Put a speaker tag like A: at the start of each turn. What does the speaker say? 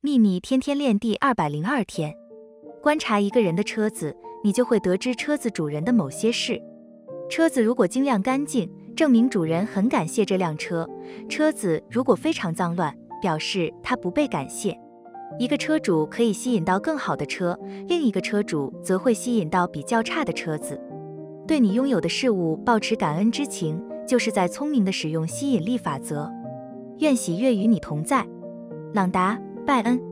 A: 秘密天天练第二百零二天，观察一个人的车子，你就会得知车子主人的某些事。车子如果晶亮干净，证明主人很感谢这辆车；车子如果非常脏乱，表示他不被感谢。一个车主可以吸引到更好的车，另一个车主则会吸引到比较差的车子。对你拥有的事物保持感恩之情，就是在聪明的使用吸引力法则。愿喜悦与你同在，朗达·拜恩。